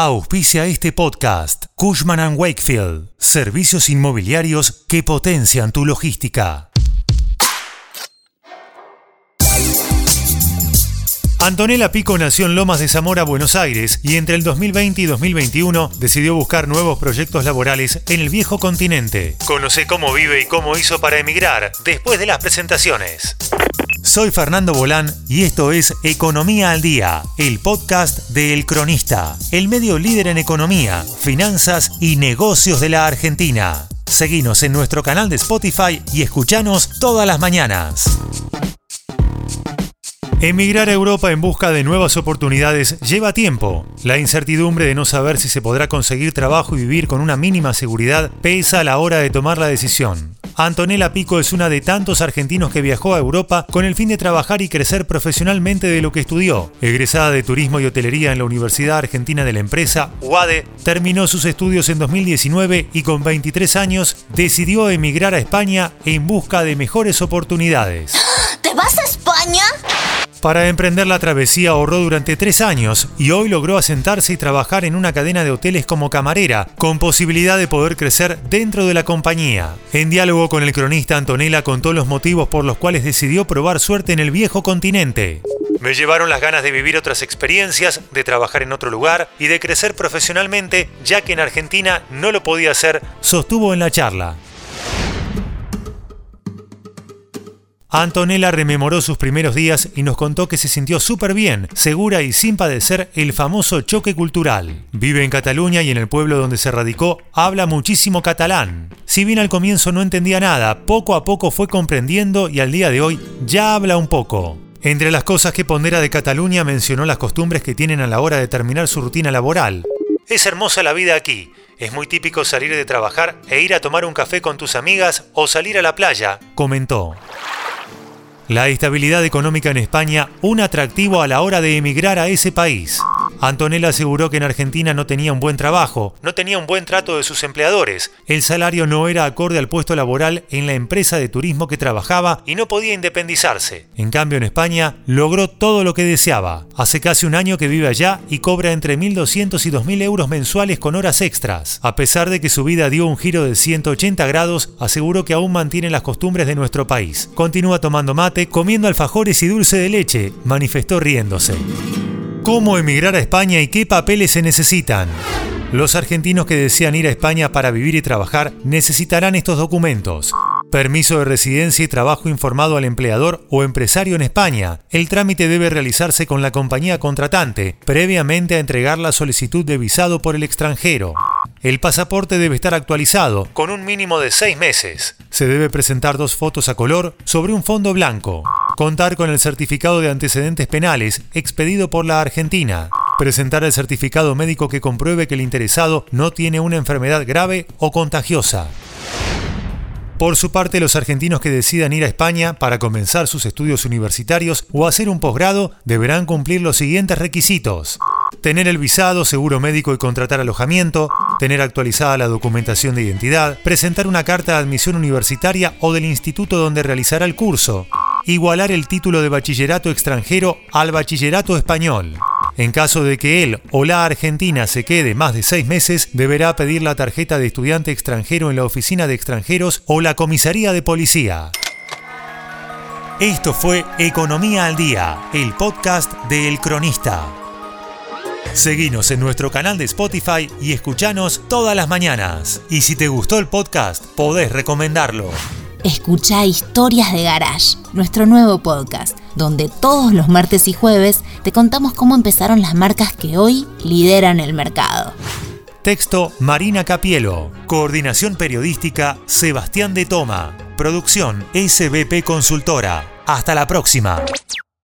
Auspicia este podcast Cushman ⁇ Wakefield, servicios inmobiliarios que potencian tu logística. Antonella Pico nació en Lomas de Zamora, Buenos Aires, y entre el 2020 y 2021 decidió buscar nuevos proyectos laborales en el viejo continente. Conoce cómo vive y cómo hizo para emigrar después de las presentaciones. Soy Fernando Bolán y esto es Economía al Día, el podcast de El Cronista, el medio líder en economía, finanzas y negocios de la Argentina. Seguinos en nuestro canal de Spotify y escuchanos todas las mañanas. Emigrar a Europa en busca de nuevas oportunidades lleva tiempo. La incertidumbre de no saber si se podrá conseguir trabajo y vivir con una mínima seguridad pesa a la hora de tomar la decisión. Antonella Pico es una de tantos argentinos que viajó a Europa con el fin de trabajar y crecer profesionalmente de lo que estudió. Egresada de Turismo y Hotelería en la Universidad Argentina de la Empresa, UADE, terminó sus estudios en 2019 y con 23 años decidió emigrar a España en busca de mejores oportunidades. Para emprender la travesía ahorró durante tres años y hoy logró asentarse y trabajar en una cadena de hoteles como camarera, con posibilidad de poder crecer dentro de la compañía. En diálogo con el cronista Antonella contó los motivos por los cuales decidió probar suerte en el viejo continente. Me llevaron las ganas de vivir otras experiencias, de trabajar en otro lugar y de crecer profesionalmente, ya que en Argentina no lo podía hacer, sostuvo en la charla. Antonella rememoró sus primeros días y nos contó que se sintió súper bien, segura y sin padecer el famoso choque cultural. Vive en Cataluña y en el pueblo donde se radicó habla muchísimo catalán. Si bien al comienzo no entendía nada, poco a poco fue comprendiendo y al día de hoy ya habla un poco. Entre las cosas que pondera de Cataluña mencionó las costumbres que tienen a la hora de terminar su rutina laboral. Es hermosa la vida aquí. Es muy típico salir de trabajar e ir a tomar un café con tus amigas o salir a la playa, comentó. La estabilidad económica en España, un atractivo a la hora de emigrar a ese país. Antonella aseguró que en Argentina no tenía un buen trabajo, no tenía un buen trato de sus empleadores, el salario no era acorde al puesto laboral en la empresa de turismo que trabajaba y no podía independizarse. En cambio en España logró todo lo que deseaba. Hace casi un año que vive allá y cobra entre 1.200 y 2.000 euros mensuales con horas extras. A pesar de que su vida dio un giro de 180 grados, aseguró que aún mantiene las costumbres de nuestro país. Continúa tomando mate, comiendo alfajores y dulce de leche, manifestó riéndose. ¿Cómo emigrar a España y qué papeles se necesitan? Los argentinos que desean ir a España para vivir y trabajar necesitarán estos documentos. Permiso de residencia y trabajo informado al empleador o empresario en España. El trámite debe realizarse con la compañía contratante, previamente a entregar la solicitud de visado por el extranjero. El pasaporte debe estar actualizado, con un mínimo de seis meses. Se debe presentar dos fotos a color sobre un fondo blanco. Contar con el certificado de antecedentes penales expedido por la Argentina. Presentar el certificado médico que compruebe que el interesado no tiene una enfermedad grave o contagiosa. Por su parte, los argentinos que decidan ir a España para comenzar sus estudios universitarios o hacer un posgrado deberán cumplir los siguientes requisitos. Tener el visado, seguro médico y contratar alojamiento, tener actualizada la documentación de identidad, presentar una carta de admisión universitaria o del instituto donde realizará el curso, igualar el título de bachillerato extranjero al bachillerato español. En caso de que él o la Argentina se quede más de seis meses, deberá pedir la tarjeta de estudiante extranjero en la oficina de extranjeros o la comisaría de policía. Esto fue Economía al Día, el podcast de El Cronista. Seguinos en nuestro canal de Spotify y escuchanos todas las mañanas. Y si te gustó el podcast, podés recomendarlo. Escucha Historias de Garage, nuestro nuevo podcast, donde todos los martes y jueves te contamos cómo empezaron las marcas que hoy lideran el mercado. Texto Marina Capielo. Coordinación periodística Sebastián de Toma. Producción SBP Consultora. Hasta la próxima.